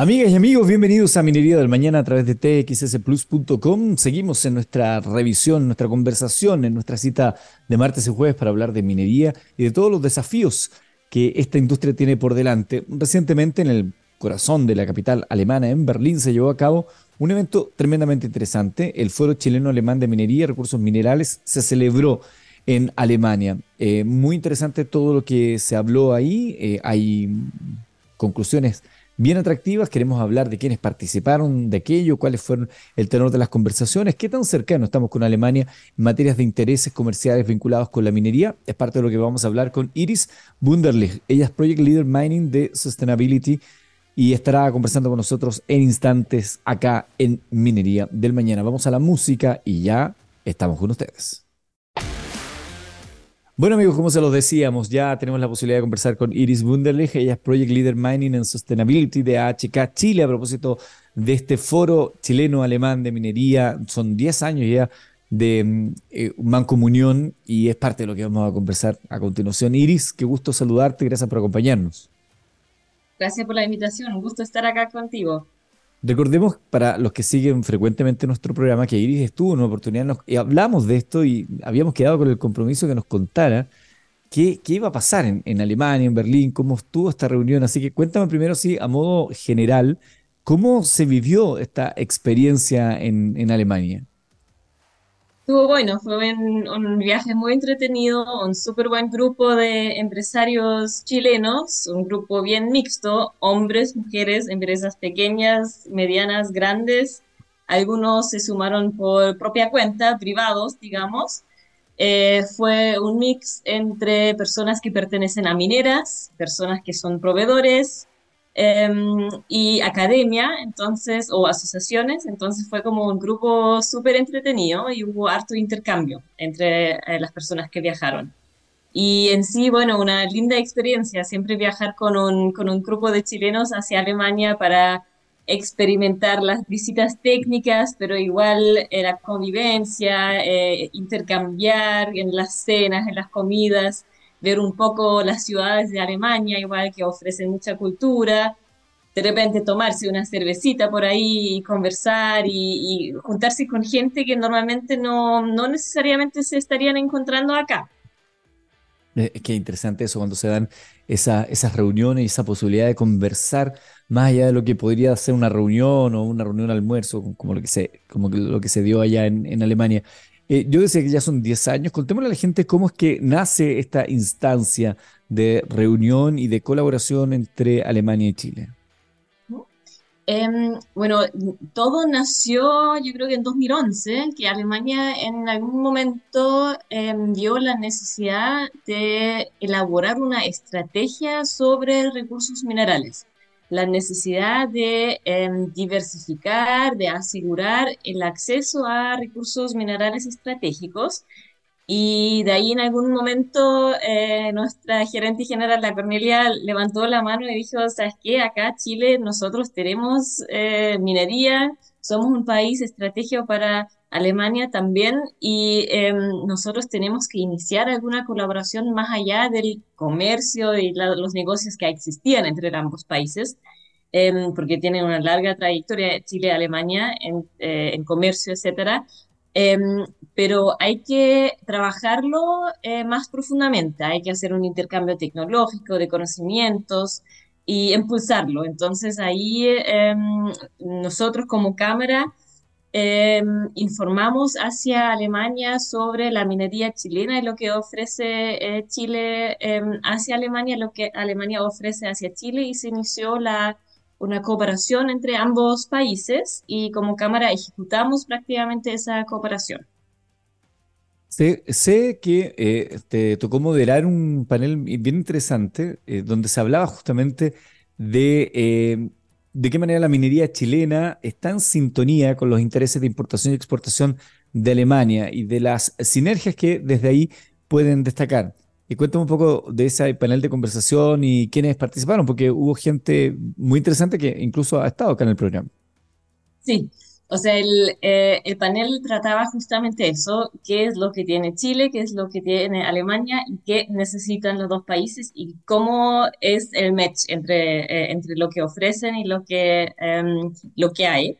Amigas y amigos, bienvenidos a Minería del Mañana a través de txsplus.com. Seguimos en nuestra revisión, nuestra conversación, en nuestra cita de martes y jueves para hablar de minería y de todos los desafíos que esta industria tiene por delante. Recientemente, en el corazón de la capital alemana, en Berlín, se llevó a cabo un evento tremendamente interesante. El Foro Chileno-Alemán de Minería y Recursos Minerales se celebró en Alemania. Eh, muy interesante todo lo que se habló ahí. Eh, hay conclusiones bien atractivas. Queremos hablar de quiénes participaron de aquello, cuáles fueron el tenor de las conversaciones, qué tan cercano estamos con Alemania en materias de intereses comerciales vinculados con la minería. Es parte de lo que vamos a hablar con Iris Wunderlich. Ella es Project Leader Mining de Sustainability y estará conversando con nosotros en instantes acá en Minería del Mañana. Vamos a la música y ya estamos con ustedes. Bueno amigos, como se los decíamos, ya tenemos la posibilidad de conversar con Iris Wunderlich, ella es Project Leader Mining and Sustainability de AHK Chile a propósito de este foro chileno-alemán de minería. Son 10 años ya de mm, eh, mancomunión y es parte de lo que vamos a conversar a continuación. Iris, qué gusto saludarte, gracias por acompañarnos. Gracias por la invitación, un gusto estar acá contigo. Recordemos para los que siguen frecuentemente nuestro programa que Iris estuvo en una oportunidad y hablamos de esto y habíamos quedado con el compromiso que nos contara qué, qué iba a pasar en, Alemania, en Berlín, cómo estuvo esta reunión. Así que cuéntame primero, sí, a modo general, cómo se vivió esta experiencia en, en Alemania. Estuvo bueno, fue un, viaje muy entretenido, un súper buen grupo de empresarios chilenos, un grupo bien mixto, hombres, mujeres, empresas pequeñas, medianas, grandes. Algunos se sumaron por propia cuenta, privados, digamos. Eh, fue un mix entre personas que pertenecen a mineras, personas que son proveedores, Em, y academia, entonces, o asociaciones, entonces fue como un grupo súper entretenido y hubo harto intercambio entre eh, las personas que viajaron. Y en sí, bueno, una linda experiencia, siempre viajar con un, con un grupo de chilenos hacia Alemania para experimentar las visitas técnicas, pero igual la convivencia, eh, intercambiar en las cenas, en las comidas ver un poco las ciudades de Alemania, igual que ofrecen mucha cultura, de repente tomarse una cervecita por ahí y conversar y, juntarse con gente que normalmente no, no, necesariamente se estarían encontrando acá. Eh, que interesante eso cuando se dan esa, esas reuniones y esa posibilidad de conversar más allá de lo que podría ser una reunión o una reunión almuerzo, como lo que se, como lo que se dio allá en Alemania. Eh, yo decía que ya son 10 años. Contémosle a la gente cómo es que nace esta instancia de reunión y de colaboración entre Alemania y Chile. Em, bueno, todo nació yo creo que en 2011, que Alemania en algún momento em, vio la necesidad de elaborar una estrategia sobre recursos minerales la necesidad de em, diversificar, de asegurar el acceso a recursos minerales estratégicos. Y de ahí en algún momento eh, nuestra gerente general, la Cornelia, levantó la mano y dijo, ¿sabes qué? Acá Chile nosotros tenemos eh, minería, somos un país estratégico para Alemania también y em, nosotros tenemos que iniciar alguna colaboración más allá del comercio y los negocios que existían entre ambos países, em, porque tienen una larga trayectoria Chile-Alemania en, eh, en, comercio, etcétera. Em, pero hay que trabajarlo eh, más profundamente, hay que hacer un intercambio tecnológico de conocimientos y impulsarlo. Entonces ahí nosotros como Cámara Em, informamos hacia Alemania sobre la minería chilena y lo que ofrece eh, Chile em, hacia Alemania, lo que Alemania ofrece hacia Chile y se inició la, una cooperación entre ambos países y como Cámara ejecutamos prácticamente esa cooperación. Sé, que eh, tocó moderar un panel bien interesante eh, donde se hablaba justamente de de qué manera la minería chilena está en sintonía con los intereses de importación y exportación de Alemania y de las sinergias que desde ahí pueden destacar. Y cuéntame un poco de ese panel de conversación y quiénes participaron, porque hubo gente muy interesante que incluso ha estado acá en el programa. Sí, O sea, el, eh, el panel trataba justamente eso, qué es lo que tiene Chile, qué es lo que tiene Alemania y qué necesitan los dos países y cómo es el match entre, eh, entre lo que ofrecen y lo que, em, lo que hay.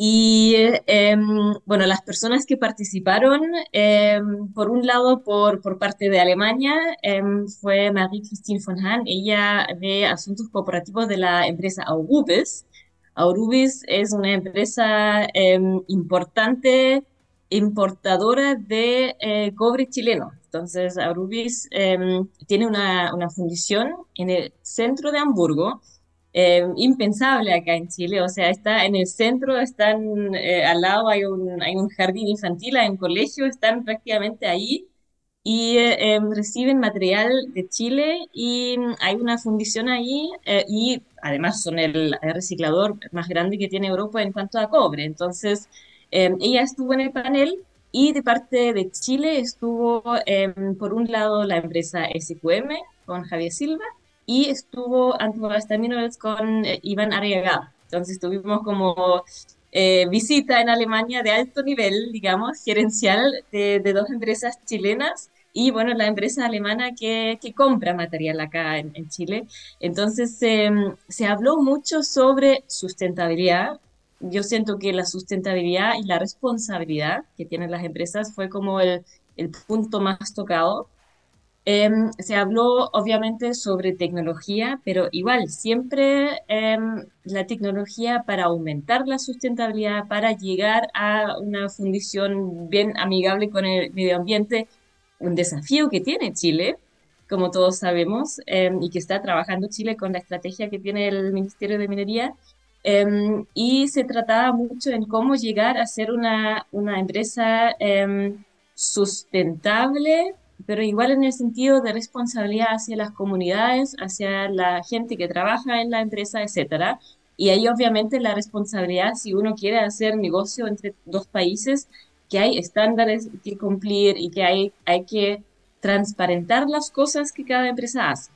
Y em, bueno, las personas que participaron, em, por un lado, por, por parte de Alemania, fue Marie-Christine von Hahn, ella de Asuntos Cooperativos de la empresa Aurubis, Aurubis es una empresa em, importante importadora de eh, cobre chileno. Entonces, Aurubis em, tiene una, fundición en el centro de Hamburgo, em, impensable acá en Chile, o sea, está en el centro, están eh, al lado, hay un, hay un jardín infantil, hay un colegio, están prácticamente ahí y eh, em, reciben material de Chile y hay una fundición ahí eh, y además son el, reciclador más grande que tiene Europa en cuanto a cobre. Entonces, em, ella estuvo en el panel y de parte de Chile estuvo, em, por un lado, la empresa SQM con Javier Silva y estuvo Antofagasta Minerals con eh, Iván Arriaga. Entonces tuvimos como visita en Alemania de alto nivel, digamos, gerencial de, de, dos empresas chilenas y bueno, la empresa alemana que, que compra material acá en, en Chile. Entonces, em, se habló mucho sobre sustentabilidad. Yo siento que la sustentabilidad y la responsabilidad que tienen las empresas fue como el, el punto más tocado. Em, se habló obviamente sobre tecnología, pero igual, siempre em, la tecnología para aumentar la sustentabilidad, para llegar a una fundición bien amigable con el medio ambiente, un desafío que tiene Chile, como todos sabemos, em, y que está trabajando Chile con la estrategia que tiene el Ministerio de Minería. Em, y se trataba mucho en cómo llegar a ser una, una empresa em, sustentable, pero igual en el sentido de responsabilidad hacia las comunidades, hacia la gente que trabaja en la empresa, etcétera. Y ahí obviamente la responsabilidad, si uno quiere hacer negocio entre dos países, que hay estándares que cumplir y que hay, hay que transparentar las cosas que cada empresa hace.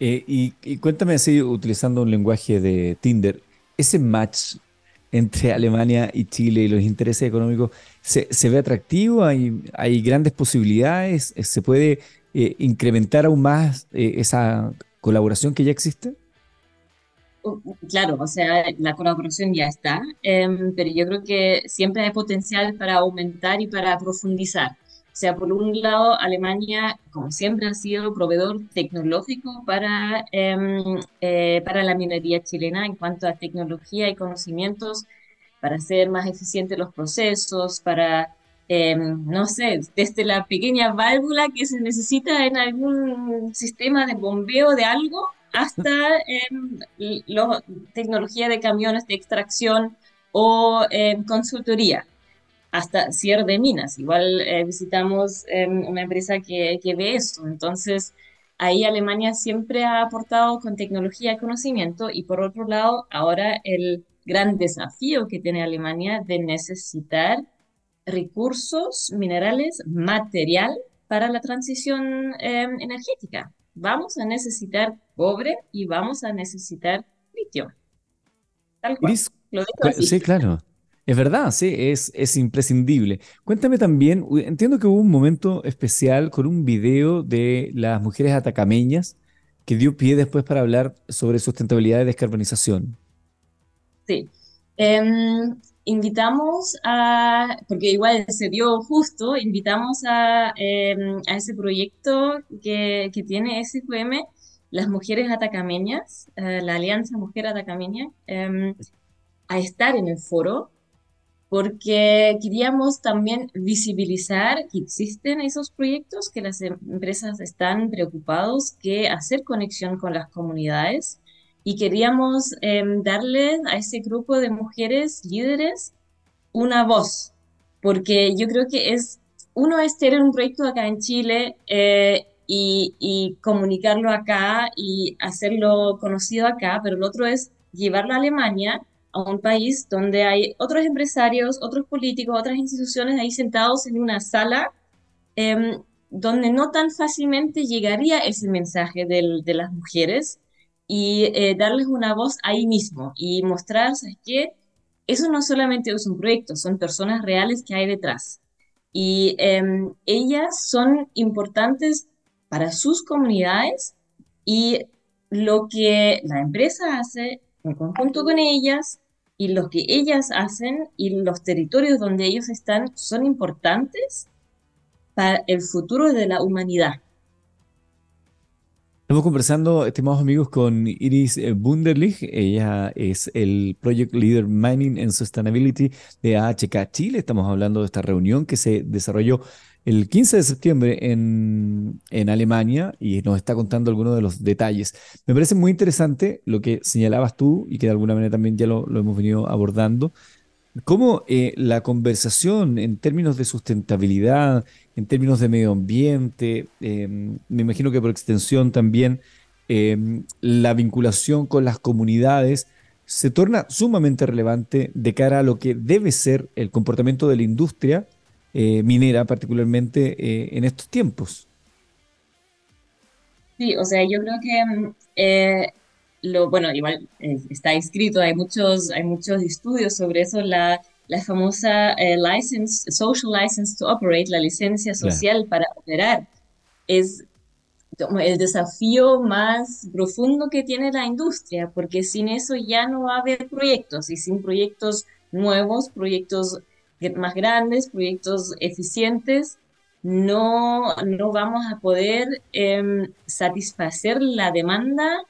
Eh, y, cuéntame así, utilizando un lenguaje de Tinder, ese match entre Alemania y Chile y los intereses económicos, ¿se, ve atractivo? ¿Hay, ¿Hay, grandes posibilidades? ¿Se puede eh, incrementar aún más eh, esa colaboración que ya existe? Claro, o sea, la colaboración ya está, em, pero yo creo que siempre hay potencial para aumentar y para profundizar. O sea, por un lado, Alemania, como siempre, ha sido proveedor tecnológico para, em, eh, para la minería chilena en cuanto a tecnología y conocimientos para hacer más eficientes los procesos, para, em, no sé, desde la pequeña válvula que se necesita en algún sistema de bombeo de algo hasta em, tecnología de camiones de extracción o em, consultoría, hasta cierre de minas. Igual eh, visitamos em, una empresa que, que, ve eso. Entonces, ahí Alemania siempre ha aportado con tecnología y conocimiento y por otro lado, ahora el gran desafío que tiene Alemania de necesitar recursos minerales, material para la transición energética vamos a necesitar cobre y vamos a necesitar litio. Tal cual. Sí, claro. Es verdad, sí, es, es imprescindible. Cuéntame también, entiendo que hubo un momento especial con un video de las mujeres atacameñas que dio pie después para hablar sobre sustentabilidad y descarbonización. Sí. Em, invitamos a, porque igual se dio justo, invitamos a, em, a ese proyecto que, que, tiene SQM, las mujeres atacameñas, eh, la Alianza Mujer Atacameña, em, a estar en el foro, porque queríamos también visibilizar que existen esos proyectos, que las empresas están preocupados, que hacer conexión con las comunidades y queríamos em, darle a ese grupo de mujeres líderes una voz, porque yo creo que es, uno es tener un proyecto acá en Chile eh, y, y, comunicarlo acá y hacerlo conocido acá, pero el otro es llevarlo a Alemania, a un país donde hay otros empresarios, otros políticos, otras instituciones ahí sentados en una sala. Em, donde no tan fácilmente llegaría ese mensaje del, de las mujeres y eh, darles una voz ahí mismo y mostrar, ¿sabes qué? eso no solamente es un proyecto, son personas reales que hay detrás. Y em, ellas son importantes para sus comunidades y lo que la empresa hace en conjunto con ellas y lo que ellas hacen y los territorios donde ellos están son importantes para el futuro de la humanidad. Estamos conversando, estimados amigos, con Iris Bunderlich. Ella es el Project Leader Mining and Sustainability de AHK Chile. Estamos hablando de esta reunión que se desarrolló el 15 de septiembre en, en Alemania y nos está contando algunos de los detalles. Me parece muy interesante lo que señalabas tú y que de alguna manera también ya lo, lo hemos venido abordando cómo eh, la conversación en términos de sustentabilidad, en términos de medio ambiente, em, me imagino que por extensión también em, la vinculación con las comunidades se torna sumamente relevante de cara a lo que debe ser el comportamiento de la industria eh, minera, particularmente eh, en estos tiempos. Sí, o sea, yo creo que lo, bueno, igual eh, está escrito, hay muchos, hay muchos estudios sobre eso, la, la famosa eh, license, social license to operate, la licencia social para operar, es el desafío más profundo que tiene la industria, porque sin eso ya no va a haber proyectos y sin proyectos nuevos, proyectos más grandes, proyectos eficientes, no, no vamos a poder em, satisfacer la demanda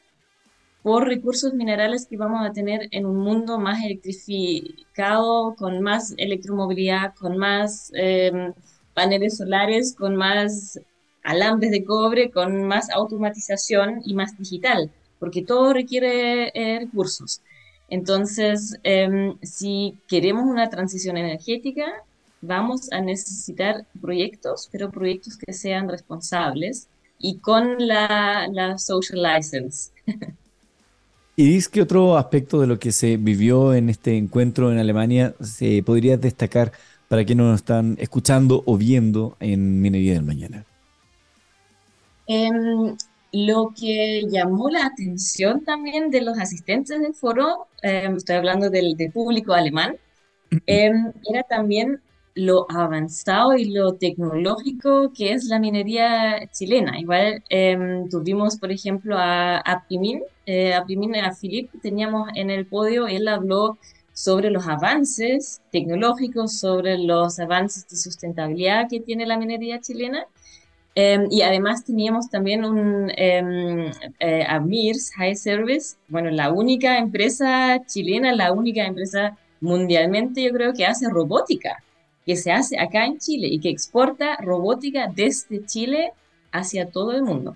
por recursos minerales que vamos a tener en un mundo más electrificado, con más electromovilidad, con más em, paneles solares, con más alambres de cobre, con más automatización y más digital, porque todo requiere eh, recursos. Entonces, em, si queremos una transición energética, vamos a necesitar proyectos, pero proyectos que sean responsables y con la, la social license. ¿Y dices qué otro aspecto de lo que se vivió en este encuentro en Alemania se podría destacar para quienes nos están escuchando o viendo en Minería del Mañana? Em, lo que llamó la atención también de los asistentes del foro, em, estoy hablando del, público alemán, em, era también lo avanzado y lo tecnológico que es la minería chilena. Igual tuvimos, por ejemplo, a, a Pimin, eh, a a Philip, teníamos en el podio, él habló sobre los avances tecnológicos, sobre los avances de sustentabilidad que tiene la minería chilena. y además teníamos también un eh, eh, Amirs High Service, bueno, la única empresa chilena, la única empresa mundialmente, yo creo que hace robótica que se hace acá en Chile y que exporta robótica desde Chile hacia todo el mundo.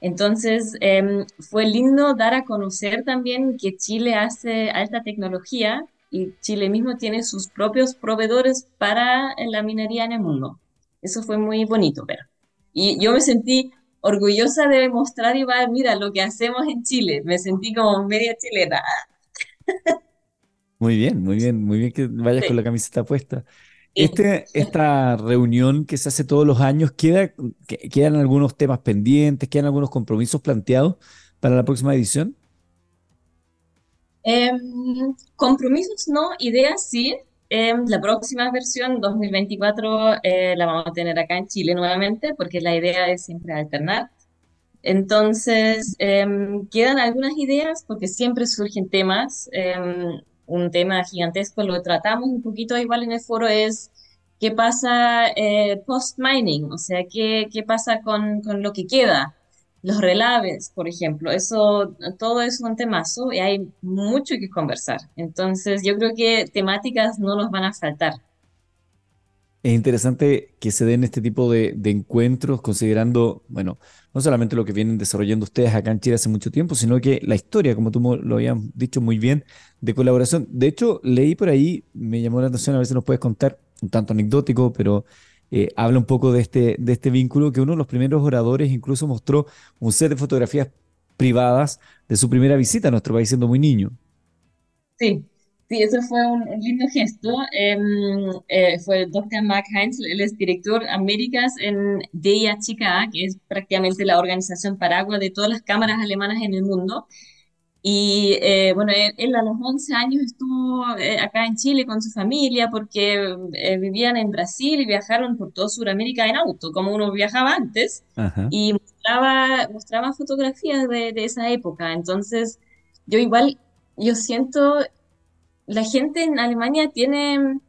Entonces, em, fue lindo dar a conocer también que Chile hace alta tecnología y Chile mismo tiene sus propios proveedores para la minería en el mundo. Eso fue muy bonito ver. Y yo me sentí orgullosa de mostrar y va, mira lo que hacemos en Chile. Me sentí como media chilena. Muy bien, muy bien, muy bien que vayas con la camiseta puesta. Este, esta reunión que se hace todos los años, ¿queda, ¿quedan algunos temas pendientes, quedan algunos compromisos planteados para la próxima edición? Em, compromisos no, ideas sí. Em, la próxima versión 2024 eh, la vamos a tener acá en Chile nuevamente porque la idea es siempre alternar. Entonces, em, quedan algunas ideas porque siempre surgen temas un tema gigantesco, lo tratamos un poquito igual en el foro, es qué pasa eh, post-mining, o sea, qué, qué pasa con, con, lo que queda, los relaves, por ejemplo, eso, todo es un temazo y hay mucho que conversar. Entonces, yo creo que temáticas no nos van a faltar. Es interesante que se den este tipo de, encuentros considerando, bueno, no solamente lo que vienen desarrollando ustedes acá en Chile hace mucho tiempo, sino que la historia, como tú lo habías dicho muy bien, de colaboración. De hecho, leí por ahí, me llamó la atención, a ver si nos puedes contar, un tanto anecdótico, pero eh, habla un poco de este, de este vínculo, que uno de los primeros oradores incluso mostró un set de fotografías privadas de su primera visita a nuestro país siendo muy niño. Sí, Sí, eso fue un, lindo gesto. Em, eh, fue el Dr. Mark Heinz, él es director Américas en DIHK, que es prácticamente la organización paraguas de todas las cámaras alemanas en el mundo. Y eh, bueno, él, a los 11 años estuvo eh, acá en Chile con su familia porque eh, vivían en Brasil y viajaron por toda Sudamérica en auto, como uno viajaba antes, Ajá. y mostraba, mostraba fotografías de, de esa época. Entonces, yo igual, yo siento, la gente en Alemania tiene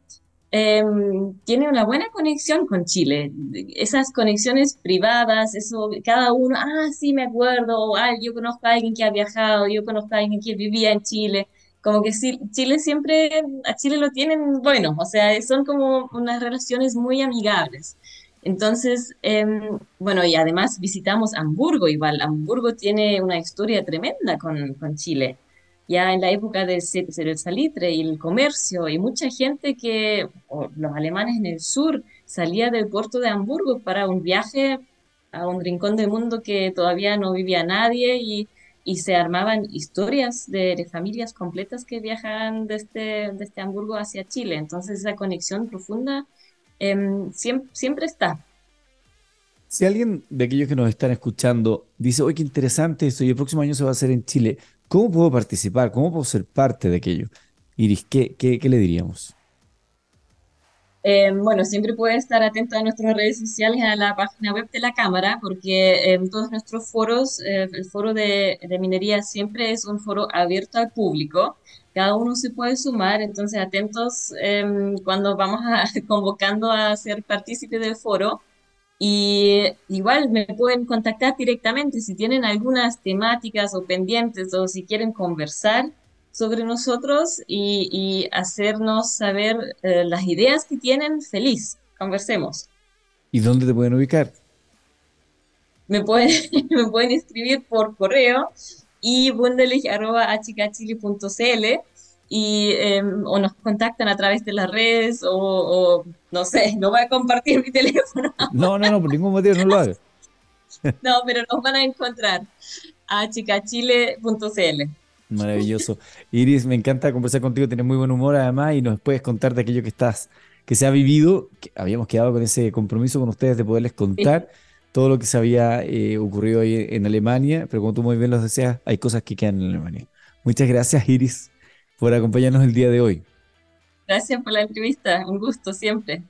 em, tiene una buena conexión con Chile. Esas conexiones privadas, eso, cada uno, ah, sí, me acuerdo, o, ah, yo conozco a alguien que ha viajado, yo conozco a alguien que vivía en Chile. Como que sí, Chile siempre, a Chile lo tienen bueno, o sea, son como unas relaciones muy amigables. Entonces, em, bueno, y además visitamos Hamburgo igual. Hamburgo tiene una historia tremenda con, con Chile ya en la época del del salitre y el comercio, y mucha gente que, los alemanes en el sur, salía del puerto de Hamburgo para un viaje a un rincón del mundo que todavía no vivía nadie y, se armaban historias de, familias completas que viajaban desde, desde Hamburgo hacia Chile. Entonces esa conexión profunda em, siempre, siempre está. Si alguien de aquellos que nos están escuchando dice, oye, qué interesante esto y el próximo año se va a hacer en Chile, ¿cómo puedo participar? ¿Cómo puedo ser parte de aquello? Iris, ¿qué, qué, qué le diríamos? Eh, bueno, siempre puede estar atento a nuestras redes sociales, a la página web de la Cámara, porque en todos nuestros foros, eh, el foro de, de minería siempre es un foro abierto al público. Cada uno se puede sumar, entonces atentos eh, cuando vamos a, convocando a ser partícipe del foro. Y igual me pueden contactar directamente si tienen algunas temáticas o pendientes o si quieren conversar sobre nosotros y, y hacernos saber eh, las ideas que tienen, feliz. Conversemos. ¿Y dónde te pueden ubicar? Me pueden, me pueden escribir por correo y bundelich.hkchile.cl y eh, o nos contactan a través de las redes o, o, no sé, no voy a compartir mi teléfono, No, no, no, por ningún motivo no lo hagas. no, pero nos van a encontrar a chicachile.cl. Maravilloso. Iris, me encanta conversar contigo, tienes muy buen humor además y nos puedes contar de aquello que estás, que se ha vivido, que habíamos quedado con ese compromiso con ustedes de poderles Sí, contar todo lo que se había eh, ocurrido ahí en Alemania, pero como tú muy bien lo deseas, hay cosas que quedan en Alemania. Muchas gracias, Iris, por acompañarnos el día de hoy. Gracias por la entrevista, un gusto siempre.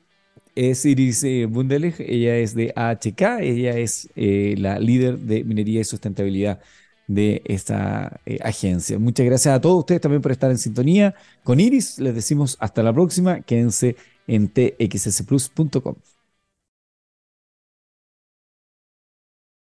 Es Iris eh, Bundelich, ella es de AHK, ella es eh, la líder de minería y sustentabilidad de esta eh, agencia. Muchas gracias a todos ustedes también por estar en sintonía con Iris. Les decimos hasta la próxima. Quédense en txsplus.com.